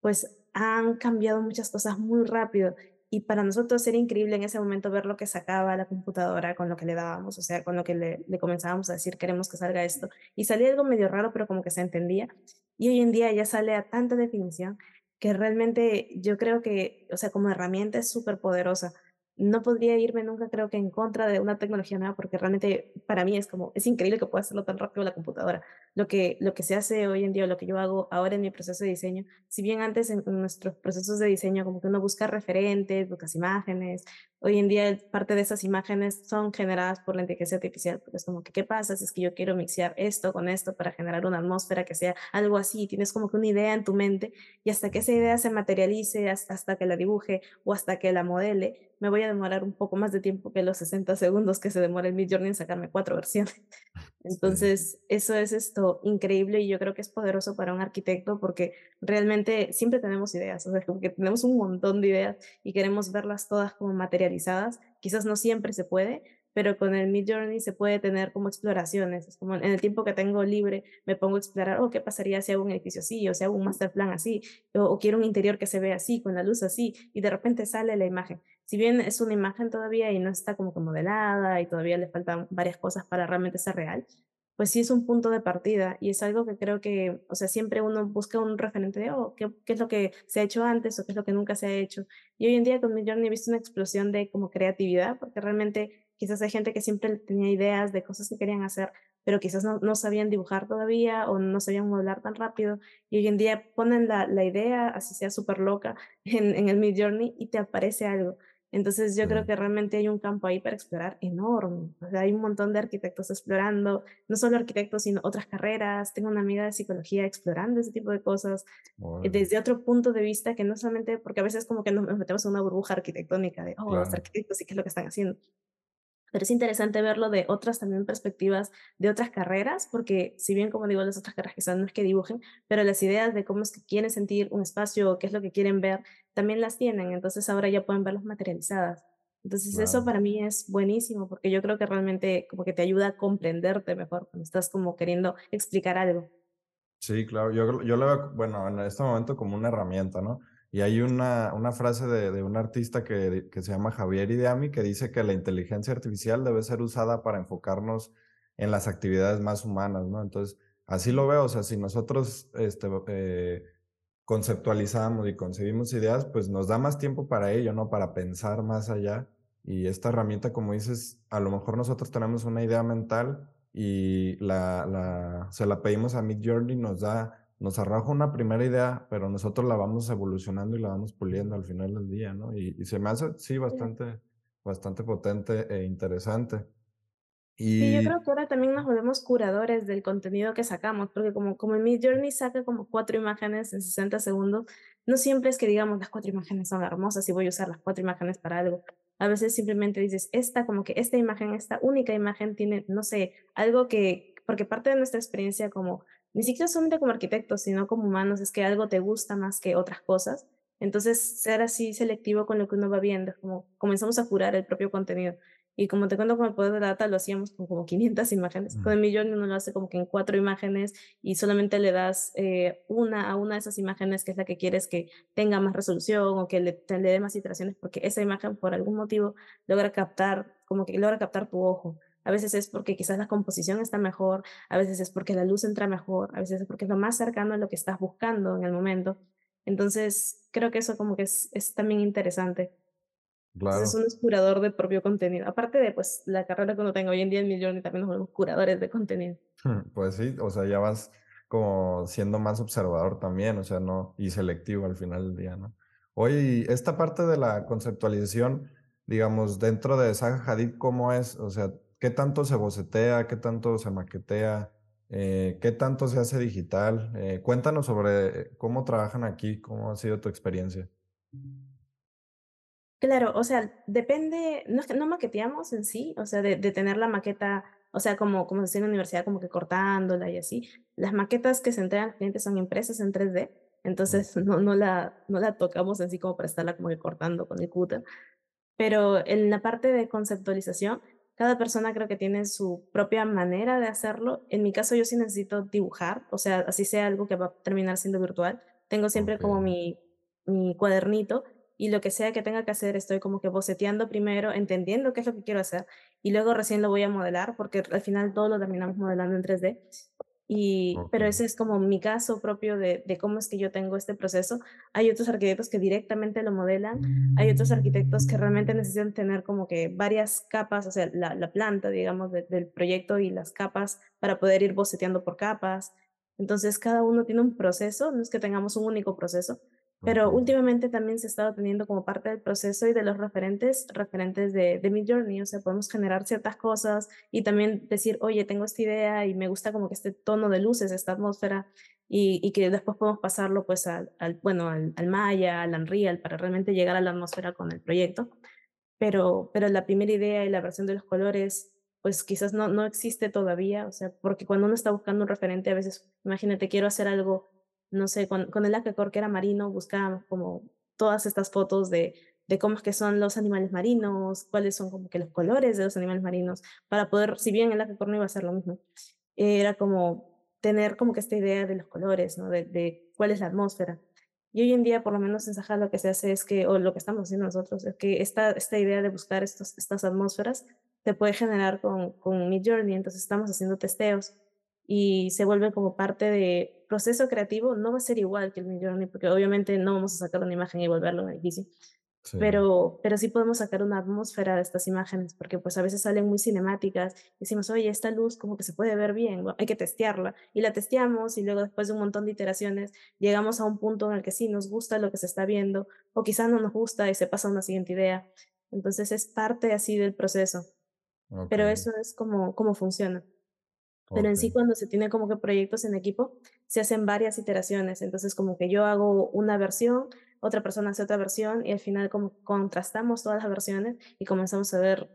pues han cambiado muchas cosas muy rápido. Y para nosotros era increíble en ese momento ver lo que sacaba la computadora con lo que le dábamos, o sea, con lo que le, le comenzábamos a decir, queremos que salga esto. Y salía algo medio raro, pero como que se entendía. Y hoy en día ya sale a tanta definición que realmente yo creo que, o sea, como herramienta es súper poderosa. No podría irme nunca, creo que en contra de una tecnología nueva, porque realmente para mí es como, es increíble que pueda hacerlo tan rápido la computadora. Lo que, lo que se hace hoy en día, lo que yo hago ahora en mi proceso de diseño, si bien antes en nuestros procesos de diseño como que uno busca referentes, buscas imágenes, hoy en día parte de esas imágenes son generadas por la inteligencia artificial, porque es como que, ¿qué pasa si es que yo quiero mixear esto con esto para generar una atmósfera que sea algo así? Tienes como que una idea en tu mente y hasta que esa idea se materialice, hasta, que la dibuje o hasta que la modele, me voy a demorar un poco más de tiempo que los 60 segundos que se demora el Midjourney en sacarme cuatro versiones. Sí, Entonces, eso es esto increíble y yo creo que es poderoso para un arquitecto porque realmente siempre tenemos ideas, o sea, como que tenemos un montón de ideas y queremos verlas todas como materializadas. Quizás no siempre se puede, pero con el Mid Journey se puede tener como exploraciones. Es como en el tiempo que tengo libre me pongo a explorar, oh, ¿qué pasaría si hago un edificio así? O si hago un master plan así, o, o quiero un interior que se vea así, con la luz así, y de repente sale la imagen. Si bien es una imagen todavía y no está como que modelada y todavía le faltan varias cosas para realmente ser real, pues sí es un punto de partida y es algo que creo que, o sea, siempre uno busca un referente de, oh, ¿qué, qué es lo que se ha hecho antes o qué es lo que nunca se ha hecho? Y hoy en día con Midjourney he visto una explosión de como creatividad, porque realmente quizás hay gente que siempre tenía ideas de cosas que querían hacer, pero quizás no, no sabían dibujar todavía o no sabían modelar tan rápido. Y hoy en día ponen la, la idea, así sea súper loca, en, en el Midjourney y te aparece algo. Entonces yo creo que realmente hay un campo ahí para explorar enorme. O sea, hay un montón de arquitectos explorando, no solo arquitectos, sino otras carreras. Tengo una amiga de psicología explorando ese tipo de cosas eh, desde otro punto de vista que no solamente, porque a veces como que nos metemos en una burbuja arquitectónica de, oh, los claro. arquitectos y qué es lo que están haciendo. Pero es interesante verlo de otras también perspectivas, de otras carreras, porque si bien, como digo, las otras carreras quizás no es que dibujen, pero las ideas de cómo es que quieren sentir un espacio o qué es lo que quieren ver, también las tienen. Entonces ahora ya pueden verlas materializadas. Entonces eso Claro. para mí es buenísimo, porque yo creo que realmente como que te ayuda a comprenderte mejor cuando estás como queriendo explicar algo. Sí, claro. Yo, yo lo veo, bueno, en este momento como una herramienta, ¿no? Y hay una, una frase de, de un artista que, que se llama Javier Ideami que dice que la inteligencia artificial debe ser usada para enfocarnos en las actividades más humanas, ¿no? Entonces, así lo veo, o sea, si nosotros este, eh, conceptualizamos y concebimos ideas, pues nos da más tiempo para ello, ¿no? Para pensar más allá. Y esta herramienta, como dices, a lo mejor nosotros tenemos una idea mental y la, la, se la pedimos a Midjourney, nos da, nos arroja una primera idea, pero nosotros la vamos evolucionando y la vamos puliendo al final del día, ¿no? Y, y se me hace, sí, bastante, bastante potente e interesante. Sí, yo Y, creo que ahora también nos volvemos curadores del contenido que sacamos, porque como, como el Midjourney saca como cuatro imágenes en 60 segundos, no siempre es que digamos las cuatro imágenes son hermosas y voy a usar las cuatro imágenes para algo. A veces simplemente dices, esta, como que esta imagen, esta única imagen tiene, no sé, algo que, porque parte de nuestra experiencia como, ni siquiera solamente como arquitectos, sino como humanos, es que algo te gusta más que otras cosas. Entonces, ser así selectivo con lo que uno va viendo, es como comenzamos a curar el propio contenido. Y como te cuento con el poder de data, lo hacíamos con como 500 imagenes. Con mm, el millón uno lo hace como que en cuatro imágenes y solamente le das eh, una a una de esas imágenes que es la que quieres que tenga más resolución o que le, le dé más iteraciones porque esa imagen por algún motivo logra captar, como que logra captar tu ojo. A veces es porque quizás la composición está mejor, a veces es porque la luz entra mejor, a veces es porque es lo más cercano a lo que estás buscando en el momento. Entonces, creo que eso como que es, es también interesante. Entonces, Claro. uno es curador de propio contenido. Aparte de, pues, la carrera que uno tenga hoy en día en Millón y también nos volvemos curadores de contenido. Pues sí, o sea, ya vas como siendo más observador también, o sea, no, y selectivo al final del día, ¿no? Oye, esta parte de la conceptualización, digamos, dentro de Zaha Hadid, ¿cómo es? O sea, ¿qué tanto se bocetea? ¿Qué tanto se maquetea? Eh, ¿qué tanto se hace digital? Eh, cuéntanos sobre cómo trabajan aquí, cómo ha sido tu experiencia. Claro, o sea, depende, no no maqueteamos en sí, o sea, de, de tener la maqueta, o sea, como, como se hacía en la universidad, como que cortándola y así. Las maquetas que se entregan al cliente son impresas en 3D, entonces no, no la, no la tocamos en sí como para estarla como que cortando con el cúter. Pero en la parte de conceptualización, cada persona creo que tiene su propia manera de hacerlo. En mi caso, yo sí necesito dibujar, o sea, así sea algo que va a terminar siendo virtual. Tengo siempre como mi, mi cuadernito y lo que sea que tenga que hacer, estoy como que boceteando primero, entendiendo qué es lo que quiero hacer y luego recién lo voy a modelar, porque al final todo lo terminamos modelando en 3D. Y, pero ese es como mi caso propio de, de cómo es que yo tengo este proceso. Hay otros arquitectos que directamente lo modelan, hay otros arquitectos que realmente necesitan tener como que varias capas, o sea, la, la planta, digamos, de- del proyecto y las capas para poder ir boceteando por capas. Entonces, cada uno tiene un proceso, no es que tengamos un único proceso, pero últimamente también se ha estado teniendo como parte del proceso y de los referentes, referentes de, de Midjourney, o sea, podemos generar ciertas cosas y también decir, oye, tengo esta idea y me gusta como que este tono de luces, esta atmósfera, y, y que después podemos pasarlo pues al, al bueno, al, al Maya, al Unreal, para realmente llegar a la atmósfera con el proyecto. Pero, pero la primera idea y la versión de los colores, pues quizás no, no existe todavía, o sea, porque cuando uno está buscando un referente, a veces, imagínate, quiero hacer algo, no sé, con, con el Acacor que era marino, buscábamos como todas estas fotos de, de cómo es que son los animales marinos, cuáles son como que los colores de los animales marinos, para poder, si bien el Acacor no iba a ser lo mismo, era como tener como que esta idea de los colores, ¿no? De, cuál es la atmósfera. Y hoy en día, por lo menos en Saja, lo que se hace es que, o lo que estamos haciendo nosotros, es que esta, esta idea de buscar estos, estas atmósferas se puede generar con, con Midjourney, entonces estamos haciendo testeos y se vuelve como parte de proceso creativo, no va a ser igual que el Midjourney, porque obviamente no vamos a sacar una imagen y volverlo en edificio, sí, pero, pero sí podemos sacar una atmósfera de estas imágenes, porque pues a veces salen muy cinemáticas, decimos, oye, esta luz como que se puede ver bien, hay que testearla, y la testeamos, y luego después de un montón de iteraciones, llegamos a un punto en el que sí nos gusta lo que se está viendo, o quizás no nos gusta y se pasa a una siguiente idea. Entonces es parte así del proceso, ok, pero eso es como, cómo funciona. Pero en ok, sí, cuando se tiene como que proyectos en equipo, se hacen varias iteraciones. Entonces, como que yo hago una versión, otra persona hace otra versión y al final como contrastamos todas las versiones y comenzamos a ver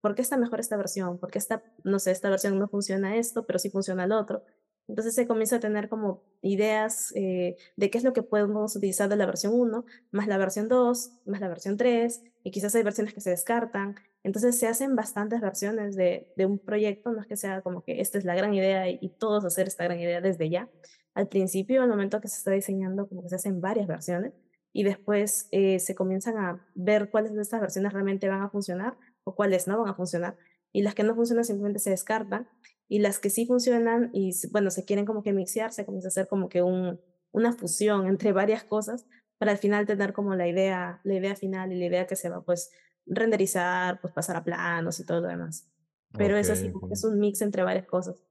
por qué está mejor esta versión, por qué esta, no sé, esta versión no funciona esto, pero sí funciona el otro. Entonces se comienza a tener como ideas eh, de qué es lo que podemos utilizar de la versión uno más la versión 2 más la versión 3 y quizás hay versiones que se descartan entonces se hacen bastantes versiones de, un proyecto, no es que sea como que esta es la gran idea y, todos hacer esta gran idea desde ya. Al principio, al momento que se está diseñando, como que se hacen varias versiones y después eh, se comienzan a ver cuáles de estas versiones realmente van a funcionar o cuáles no van a funcionar. Y las que no funcionan simplemente se descartan y las que sí funcionan y bueno, se quieren como que mixear, se comienza a hacer como que un, una fusión entre varias cosas para al final tener como la idea, la idea final y la idea que se va pues renderizar, pues pasar a planos y todo lo demás. Pero ok, es así, es un mix entre varias cosas.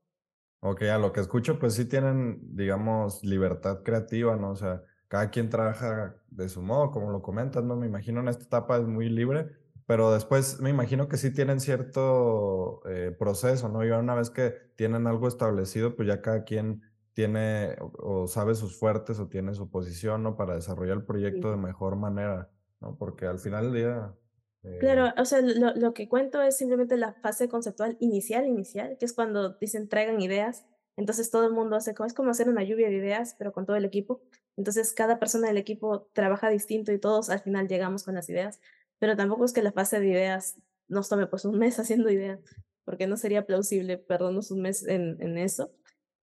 Ok, a lo que escucho, pues sí tienen, digamos, libertad creativa, ¿no? O sea, cada quien trabaja de su modo, como lo comentas, ¿no? Me imagino en esta etapa es muy libre, pero después me imagino que sí tienen cierto eh, proceso, ¿no? Y una vez que tienen algo establecido, pues ya cada quien tiene o, o sabe sus fuertes o tiene su posición, ¿no? Para desarrollar el Sí. proyecto de mejor manera, ¿no? Porque al final del día, Claro, o sea, lo, lo que cuento es simplemente la fase conceptual inicial, inicial, que es cuando dicen traigan ideas. Entonces todo el mundo hace es como hacer una lluvia de ideas, pero con todo el equipo. Entonces cada persona del equipo trabaja distinto y todos al final llegamos con las ideas. Pero tampoco es que la fase de ideas nos tome pues un mes haciendo ideas, porque no sería plausible perdernos un mes en, en eso.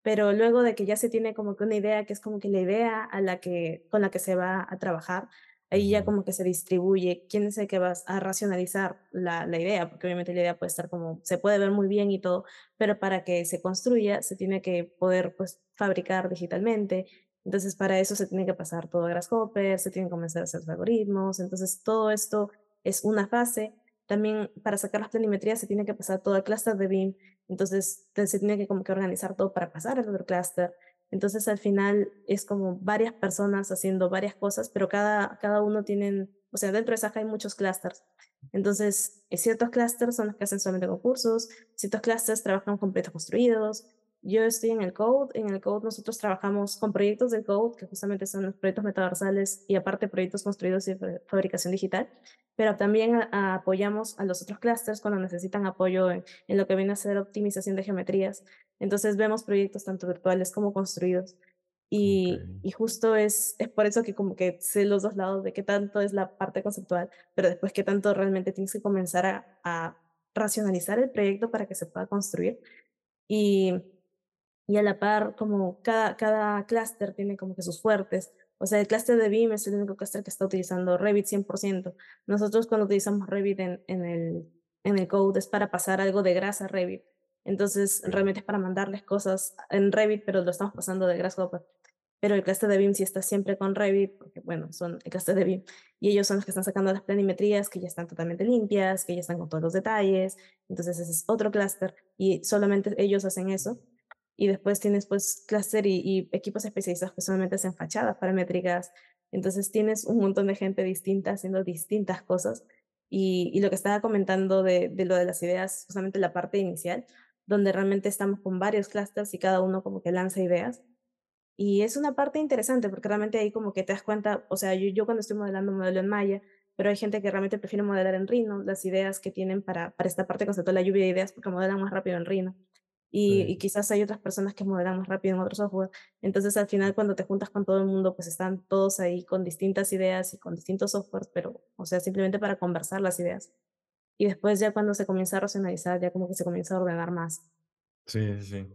Pero luego de que ya se tiene como que una idea, que es como que la idea a la que, con la que se va a trabajar, ahí ya como que se distribuye quién es el que va a racionalizar la, la idea, porque obviamente la idea puede estar como, se puede ver muy bien y todo, pero para que se construya se tiene que poder pues fabricar digitalmente, entonces para eso se tiene que pasar todo a Grasshopper, se tienen que comenzar a hacer los algoritmos, entonces todo esto es una fase. También para sacar las planimetrías se tiene que pasar todo el clúster de BIM, entonces se tiene que como que organizar todo para pasar al otro clúster. Entonces al final es como varias personas haciendo varias cosas, pero cada, cada uno tienen, o sea, dentro de Saja hay muchos clústeres. Entonces, eh, ciertos clústeres son los que hacen solamente concursos, ciertos clústeres trabajan con proyectos construidos. Yo estoy en el Code, en el Code nosotros trabajamos con proyectos de Code, que justamente son los proyectos metaversales y aparte proyectos construidos y fabricación digital pero también apoyamos a los otros clústeres cuando necesitan apoyo en, lo que viene a ser optimización de geometrías. Entonces vemos proyectos tanto virtuales como construidos. Y, y, justo es, es por eso que como que sé los dos lados de qué tanto es la parte conceptual, pero después qué tanto realmente tienes que comenzar a, a racionalizar el proyecto para que se pueda construir. Y, y a la par, como cada, cada clúster tiene como que sus fuertes, o sea, el clúster de BIM es el único clúster que está utilizando Revit 100%. Nosotros cuando utilizamos Revit en, en, el, en el code es para pasar algo de grasa a Revit. Entonces, realmente es para mandarles cosas en Revit, pero lo estamos pasando de Grasshopper. Pero el clúster de BIM sí está siempre con Revit, porque bueno, son el clúster de BIM. Y ellos son los que están sacando las planimetrías que ya están totalmente limpias, que ya están con todos los detalles. Entonces, ese es otro clúster y solamente ellos hacen eso y después tienes pues clúster y, equipos especializados que solamente hacen fachadas paramétricas. Entonces tienes un montón de gente distinta haciendo distintas cosas. Y, y lo que estaba comentando de, de, lo de las ideas, justamente la parte inicial, donde realmente estamos con varios clústeres y cada uno como que lanza ideas. Y es una parte interesante porque realmente ahí como que te das cuenta, o sea, yo, yo cuando estoy modelando modelo en Maya, pero hay gente que realmente prefiere modelar en Rhino, las ideas que tienen para, para esta parte conceptual, la lluvia de ideas, porque modelan más rápido en Rhino y, quizás hay otras personas que modelan más rápido en otro software. Entonces al final cuando te juntas con todo el mundo, pues están todos ahí con distintas ideas y con distintos softwares, pero, o sea, simplemente para conversar las ideas. Y después ya cuando se comienza a racionalizar, ya como que se comienza a ordenar más. Sí, sí.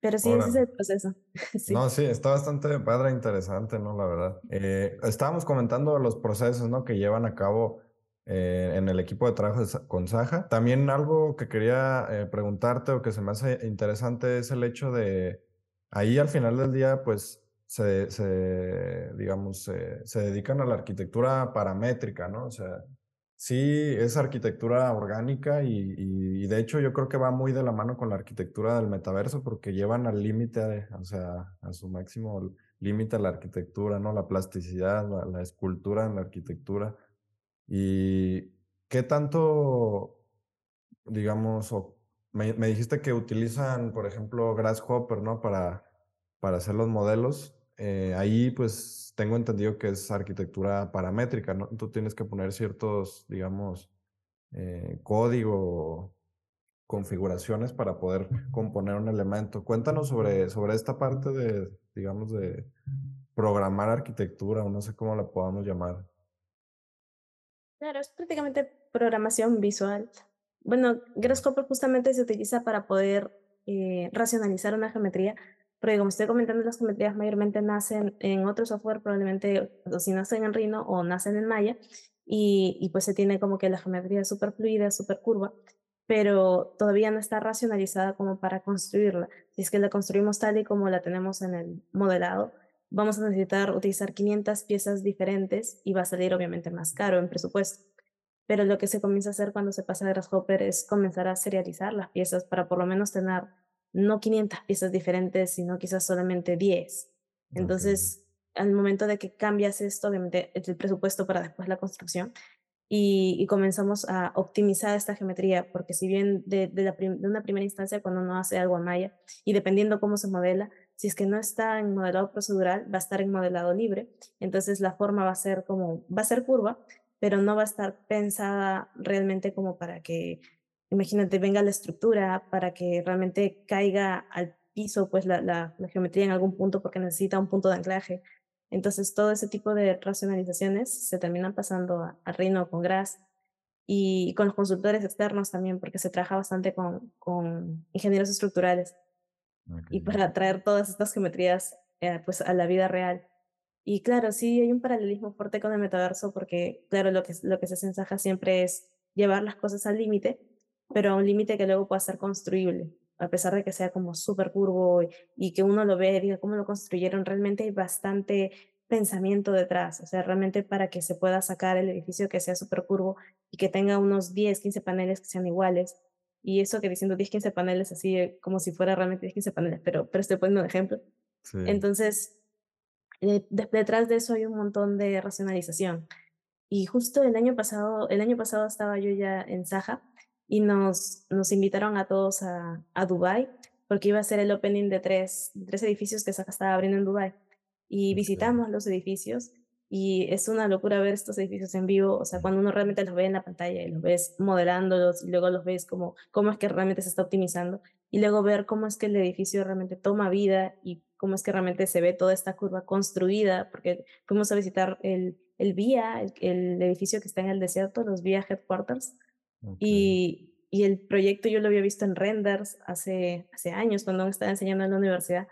Pero sí, ese es el proceso. sí. No, sí, está bastante padre, interesante, ¿no? La verdad. Eh, estábamos comentando los procesos, ¿no? Que llevan a cabo eh, en el equipo de trabajo con Saja. También algo que quería eh, preguntarte o que se me hace interesante es el hecho de ahí al final del día, pues se, se digamos, se dedican a la arquitectura paramétrica, ¿no? O sea, sí es arquitectura orgánica y, y, de hecho yo creo que va muy de la mano con la arquitectura del metaverso porque llevan al límite, o sea, a su máximo límite la arquitectura, ¿no? La plasticidad, la, escultura en la arquitectura. ¿Y qué tanto, digamos, me, dijiste que utilizan, por ejemplo, Grasshopper, ¿no? Para, para hacer los modelos. Eh, ahí, pues, tengo entendido que es arquitectura paramétrica, ¿no? Tú tienes que poner ciertos, digamos, eh, código, configuraciones para poder componer un elemento. Cuéntanos sobre, sobre esta parte de, digamos, de programar arquitectura, o no sé cómo la podamos llamar. Claro, es prácticamente programación visual. Bueno, Grasshopper justamente se utiliza para poder eh, racionalizar una geometría, porque como estoy comentando, las geometrías mayormente nacen en otro software, probablemente o si nacen en Rhino o nacen en Maya, y, y pues se tiene como que la geometría súper fluida, súper curva, pero todavía no está racionalizada como para construirla. Si es que la construimos tal y como la tenemos en el modelado, vamos a necesitar utilizar 500 piezas diferentes y va a salir obviamente más caro en presupuesto. Pero lo que se comienza a hacer cuando se pasa a Grasshopper es comenzar a serializar las piezas para por lo menos tener no 500 piezas diferentes, sino quizás solamente 10. Entonces, al momento de que cambias esto, obviamente es el presupuesto para después la construcción y, y comenzamos a optimizar esta geometría, porque si bien de, de, la de una primera instancia cuando uno hace algo a Maya y dependiendo cómo se modela, si es que no está en modelado procedural, va a estar en modelado libre. Entonces la forma va a ser como, va a ser curva, pero no va a estar pensada realmente como para que, imagínate, venga la estructura, para que realmente caiga al piso, pues la, la, geometría en algún punto porque necesita un punto de anclaje. Entonces todo ese tipo de racionalizaciones se terminan pasando a, a Rhino con Gras y con los consultores externos también, porque se trabaja bastante con, con ingenieros estructurales y para traer todas estas geometrías eh, pues a la vida real. Y claro, sí hay un paralelismo fuerte con el metaverso porque, claro, lo que, lo que se hace en Saja siempre es llevar las cosas al límite, pero a un límite que luego pueda ser construible, a pesar de que sea como súper curvo y, y que uno lo ve y diga cómo lo construyeron, realmente hay bastante pensamiento detrás, o sea, realmente para que se pueda sacar el edificio que sea súper curvo y que tenga unos 10, 15 paneles que sean iguales. Y eso que diciendo 10, 15 paneles así eh, como si fuera realmente 10, 15 paneles, pero, pero estoy poniendo un ejemplo. Sí, Entonces, eh, de- detrás de eso hay un montón de racionalización. Y justo el año pasado, el año pasado estaba yo ya en Saja y nos, nos invitaron a todos a, a Dubái porque iba a ser el opening de tres, tres edificios que Saja estaba abriendo en Dubái. Y visitamos los edificios y es una locura ver estos edificios en vivo, o sea, cuando uno realmente los ve en la pantalla y los ves modelándolos y luego los ves como cómo es que realmente se está optimizando y luego ver cómo es que el edificio realmente toma vida y cómo es que realmente se ve toda esta curva construida, porque fuimos a visitar el, el VIA, el, el edificio que está en el desierto, los VIA Headquarters, y, y el proyecto yo lo había visto en renders hace, hace años, cuando aún estaba enseñando en la universidad,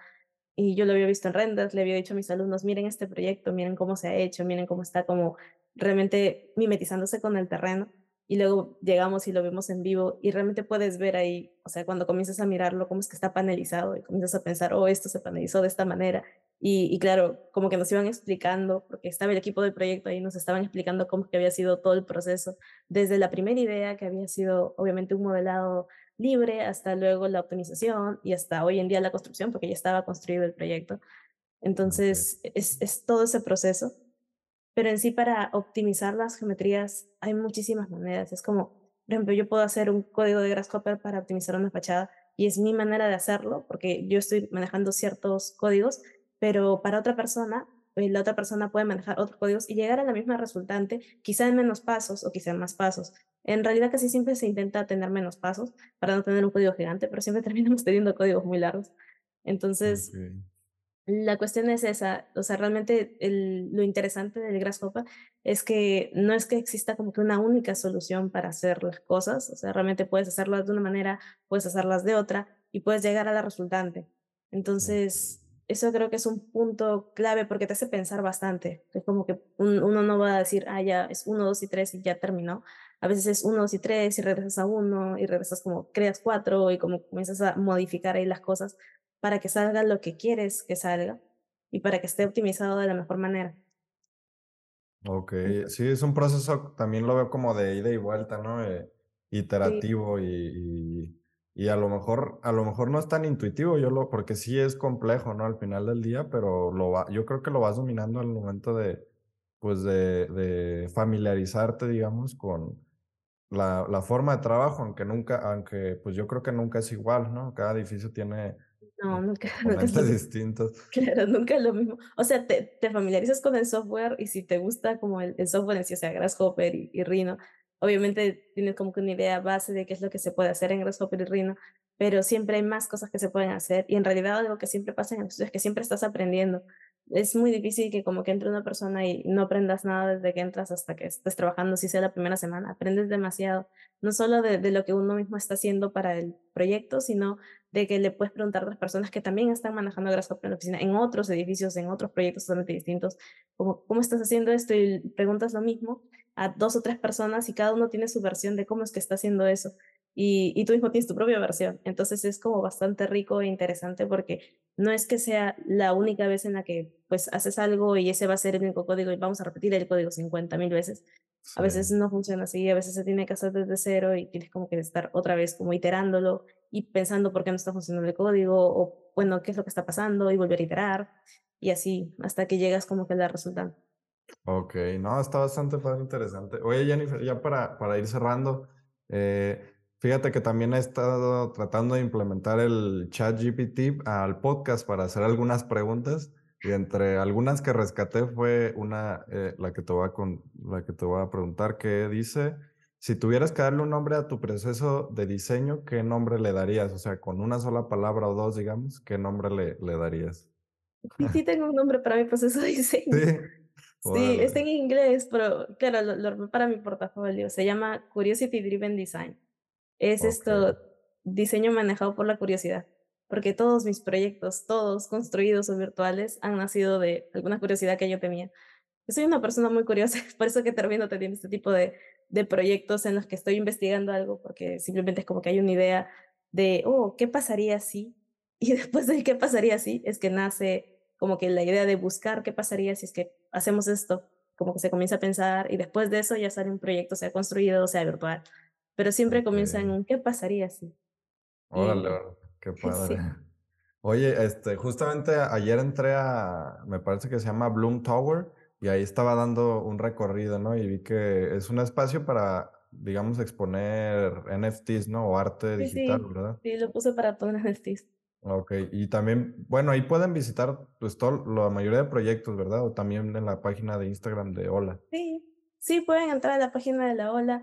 y yo lo había visto en renders, le había dicho a mis alumnos, miren este proyecto, miren cómo se ha hecho, miren cómo está como realmente mimetizándose con el terreno. Y luego llegamos y lo vemos en vivo y realmente puedes ver ahí, o sea, cuando comienzas a mirarlo, cómo es que está panelizado y comienzas a pensar, oh, esto se panelizó de esta manera. Y, y claro, como que nos iban explicando, porque estaba el equipo del proyecto ahí, nos estaban explicando cómo que había sido todo el proceso, desde la primera idea, que había sido obviamente un modelado libre, hasta luego la optimización y hasta hoy en día la construcción, porque ya estaba construido el proyecto. Entonces, es, es todo ese proceso. Pero en sí, para optimizar las geometrías hay muchísimas maneras. Es como, por ejemplo, yo puedo hacer un código de Grasshopper para optimizar una fachada y es mi manera de hacerlo porque yo estoy manejando ciertos códigos, pero para otra persona, eh, la otra persona puede manejar otros códigos y llegar a la misma resultante, quizá en menos pasos o quizá en más pasos. En realidad casi siempre se intenta tener menos pasos para no tener un código gigante, pero siempre terminamos teniendo códigos muy largos. Entonces, la cuestión es esa, o sea, realmente el, lo interesante del Grasshopper es que no es que exista como que una única solución para hacer las cosas, o sea, realmente puedes hacerlas de una manera, puedes hacerlas de otra y puedes llegar a la resultante. Entonces, eso creo que es un punto clave porque te hace pensar bastante. Es como que un- uno no va a decir, ah, ya es uno, dos y tres y ya terminó. A veces es uno, dos y tres y regresas a uno y regresas como creas cuatro y como comienzas a modificar ahí las cosas para que salga lo que quieres que salga y para que esté optimizado de la mejor manera. ok. Sí, es un proceso, también lo veo como de ida y vuelta, ¿no? Eh, sí, iterativo y, y, y a lo mejor, a lo mejor no es tan intuitivo, yo lo, porque sí es complejo, ¿no? Al final del día, pero lo va, yo creo que lo vas dominando al momento de, pues de, de familiarizarte, digamos, con la, la forma de trabajo, aunque nunca, aunque pues yo creo que nunca es igual, ¿no? Cada edificio tiene no, nunca nunca es distintos. Claro, nunca es lo mismo. O sea, te, te familiarizas con el software y si te gusta como el, el software en sí, o sea, Grasshopper y, y Rhino, obviamente tienes como que una idea base de qué es lo que se puede hacer en Grasshopper y Rhino, pero siempre hay más cosas que se pueden hacer y en realidad algo que siempre pasa en el estudio es que siempre estás aprendiendo. Es muy difícil que como que entre una persona y no aprendas nada desde que entras hasta que estés trabajando, si sea la primera semana, aprendes demasiado, no solo de, lo que uno mismo está haciendo para el proyecto, sino de que le puedes preguntar a otras personas que también están manejando Grasshopper en la oficina, en otros edificios, en otros proyectos totalmente distintos, como, ¿cómo estás haciendo esto? Y preguntas lo mismo a dos o tres personas y cada uno tiene su versión de cómo es que está haciendo eso. Y, y tú mismo tienes tu propia versión. Entonces es como bastante rico e interesante porque no es que sea la única vez en la que pues haces algo y ese va a ser el único código y vamos a repetir el código 50 mil veces. A Sí. veces no funciona así, a veces se tiene que hacer desde cero y tienes como que estar otra vez como iterándolo y pensando por qué no está funcionando el código o, bueno, qué es lo que está pasando y volver a iterar y así hasta que llegas como que a la resultante. Ok, no, está bastante padre, interesante. Oye, Jennifer, ya para, para ir cerrando, eh, fíjate que también he estado tratando de implementar el chat GPT al podcast para hacer algunas preguntas y entre algunas que rescaté fue una, eh, la que te voy a, con, la que te voy a preguntar, que dice, si tuvieras que darle un nombre a tu proceso de diseño, ¿qué nombre le darías? O sea, con una sola palabra o dos, digamos, ¿qué nombre le, le darías? Sí, sí tengo un nombre para mi proceso de diseño. Sí, está órale, en inglés, pero claro, lo, lo para mi portafolio. Se llama Curiosity Driven Design. Es ok. esto, diseño manejado por la curiosidad. porque todos mis proyectos, todos construidos o virtuales, han nacido de alguna curiosidad que yo tenía. Yo soy una persona muy curiosa, por eso que termino teniendo este tipo de, de proyectos en los que estoy investigando algo, porque simplemente es como que hay una idea de, oh, ¿qué pasaría si? Y después de qué pasaría si, es que nace como que la idea de buscar qué pasaría si es que hacemos esto, como que se comienza a pensar y después de eso ya sale un proyecto, sea construido, sea virtual, pero siempre comienza en un qué pasaría si. Órale, órale, qué padre. sí, Oye, este, justamente ayer entré a, me parece que se llama Bloom Tower, y ahí estaba dando un recorrido, ¿no? Y vi que es un espacio para, digamos, exponer NFTs, ¿no? O arte sí, digital, sí, ¿verdad? sí, lo puse para poner NFTs. Ok, y también, bueno, ahí pueden visitar pues todo, la mayoría de proyectos, ¿verdad? O también en la página de Instagram de Hola. Sí, sí, pueden entrar a la página de la Ola.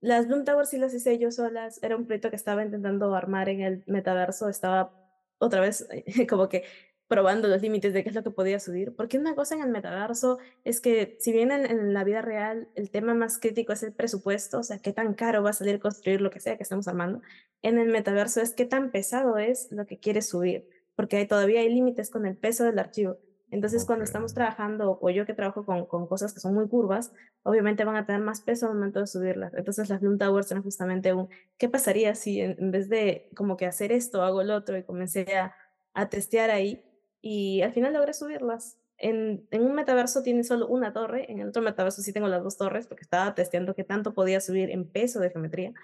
Las Bloom Towers sí las hice yo solas. Era un proyecto que estaba intentando armar en el metaverso. Estaba otra vez como que probando los límites de qué es lo que podía subir. Porque una cosa en el metaverso es que, si bien en, en la vida real el tema más crítico es el presupuesto, o sea, qué tan caro va a salir construir lo que sea que estemos armando, en el metaverso es qué tan pesado es lo que quieres subir. Porque hay, todavía hay límites con el peso del archivo. Entonces, Ok, cuando estamos trabajando, o yo que trabajo con, con cosas que son muy curvas, obviamente van a tener más peso al momento de subirlas. Entonces, las Bloom Towers eran justamente un, ¿qué pasaría si en, en vez de como que hacer esto, hago el otro? Y comencé a, a testear ahí y al final logré subirlas. En, en un metaverso tiene solo una torre, en el otro metaverso sí tengo las dos torres porque estaba testeando qué tanto podía subir en peso de geometría.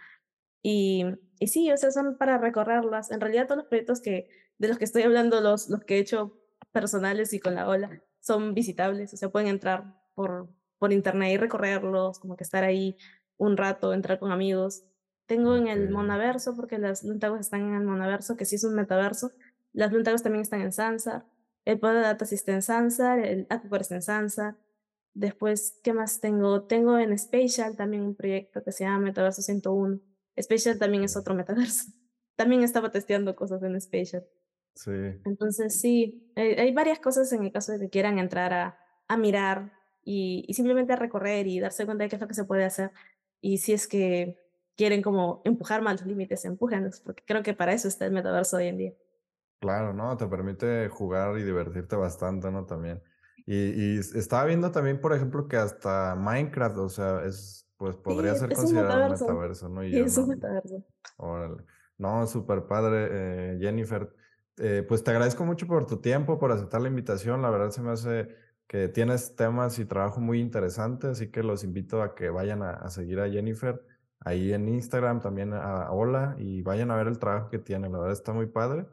Y, y sí, o sea, son para recorrerlas. En realidad todos los proyectos que, de los que estoy hablando, los, los que he hecho personales y con la ola, son visitables, o sea, pueden entrar por, por internet y recorrerlos, como que estar ahí un rato, entrar con amigos. Tengo en el Monaverso, porque las Luntagos están en el Monaverso, que sí es un metaverso. Las Luntagos también están en Sansar. El Poder de Data sí está en Sansar, el Aquacore está en Sansar. Después, ¿qué más tengo? Tengo en Spatial también un proyecto que se llama Metaverso 101. Spatial también es otro metaverso. También estaba testeando cosas en Spatial. Sí, Entonces, sí, hay, hay varias cosas en el caso de que quieran entrar a, a mirar y, y simplemente a recorrer y darse cuenta de qué es lo que se puede hacer. Y si es que quieren como empujar más los límites, empújenlos, porque creo que para eso está el metaverso hoy en día. Claro, ¿no? Te permite jugar y divertirte bastante, ¿no? También. Y, y estaba viendo también, por ejemplo, que hasta Minecraft, o sea, es, pues podría Sí, ser considerado un metaverso. metaverso, ¿no? Y Sí, yo es un no. metaverso. Órale. No, súper padre, eh, Jennifer. Eh, pues te agradezco mucho por tu tiempo, por aceptar la invitación. La verdad se me hace que tienes temas y trabajo muy interesante, así que los invito a que vayan a, a seguir a Jennifer ahí en Instagram, también a, a Hola, y vayan a ver el trabajo que tiene. La verdad está muy padre.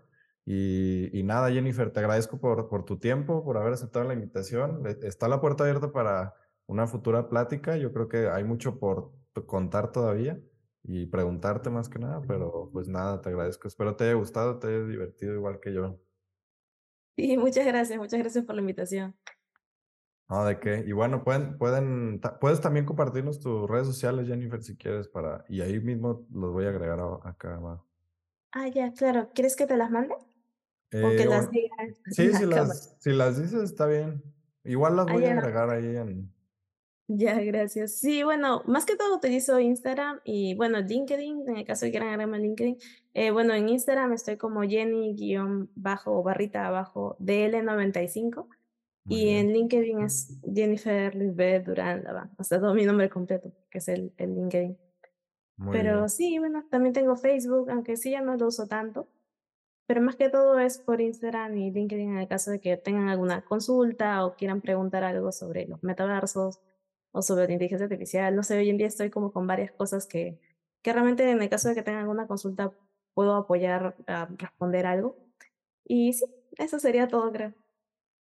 Y, y nada, Jennifer, te agradezco por, por tu tiempo, por haber aceptado la invitación. Está la puerta abierta para una futura plática. Yo creo que hay mucho por contar todavía y preguntarte más que nada, pero pues nada, te agradezco. Espero te haya gustado, te haya divertido igual que yo. Sí, muchas gracias, muchas gracias por la invitación. No, de qué. Y bueno, pueden, pueden, puedes también compartirnos tus redes sociales, Jennifer, si quieres, para, y ahí mismo los voy a agregar acá abajo. Ah, ya, claro. ¿Quieres que te las mande? ¿O Eh, que las bueno, diga en sí, si las, si las dices, está bien. Igual las Ah, voy a agregar ahí en. Ya, gracias. Sí, bueno, más que todo utilizo Instagram y bueno, LinkedIn, en el caso de que quieran agregarme a LinkedIn. Eh, bueno, en Instagram estoy como Jenny-bajo abajo DL95 Muy y bien, en LinkedIn es Jennifer Lisbeth Durán o sea, todo mi nombre completo, que es el, el LinkedIn. muy Pero bien. sí, bueno, también tengo Facebook, aunque sí ya no lo uso tanto, pero más que todo es por Instagram y LinkedIn en el caso de que tengan alguna consulta o quieran preguntar algo sobre los metaversos o sobre la inteligencia artificial. No sé, hoy en día estoy como con varias cosas que, que realmente en el caso de que tengan alguna consulta puedo apoyar a responder algo. Y sí, eso sería todo, creo.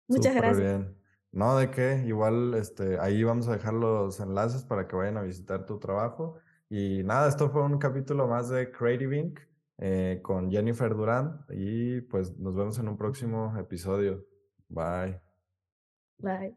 Muchas Súper gracias. bien. No, de qué, igual este, ahí vamos a dejar los enlaces para que vayan a visitar tu trabajo. Y nada, esto fue un capítulo más de Creative Inc. eh, con Jennifer Durán y pues nos vemos en un próximo episodio. Bye. Bye.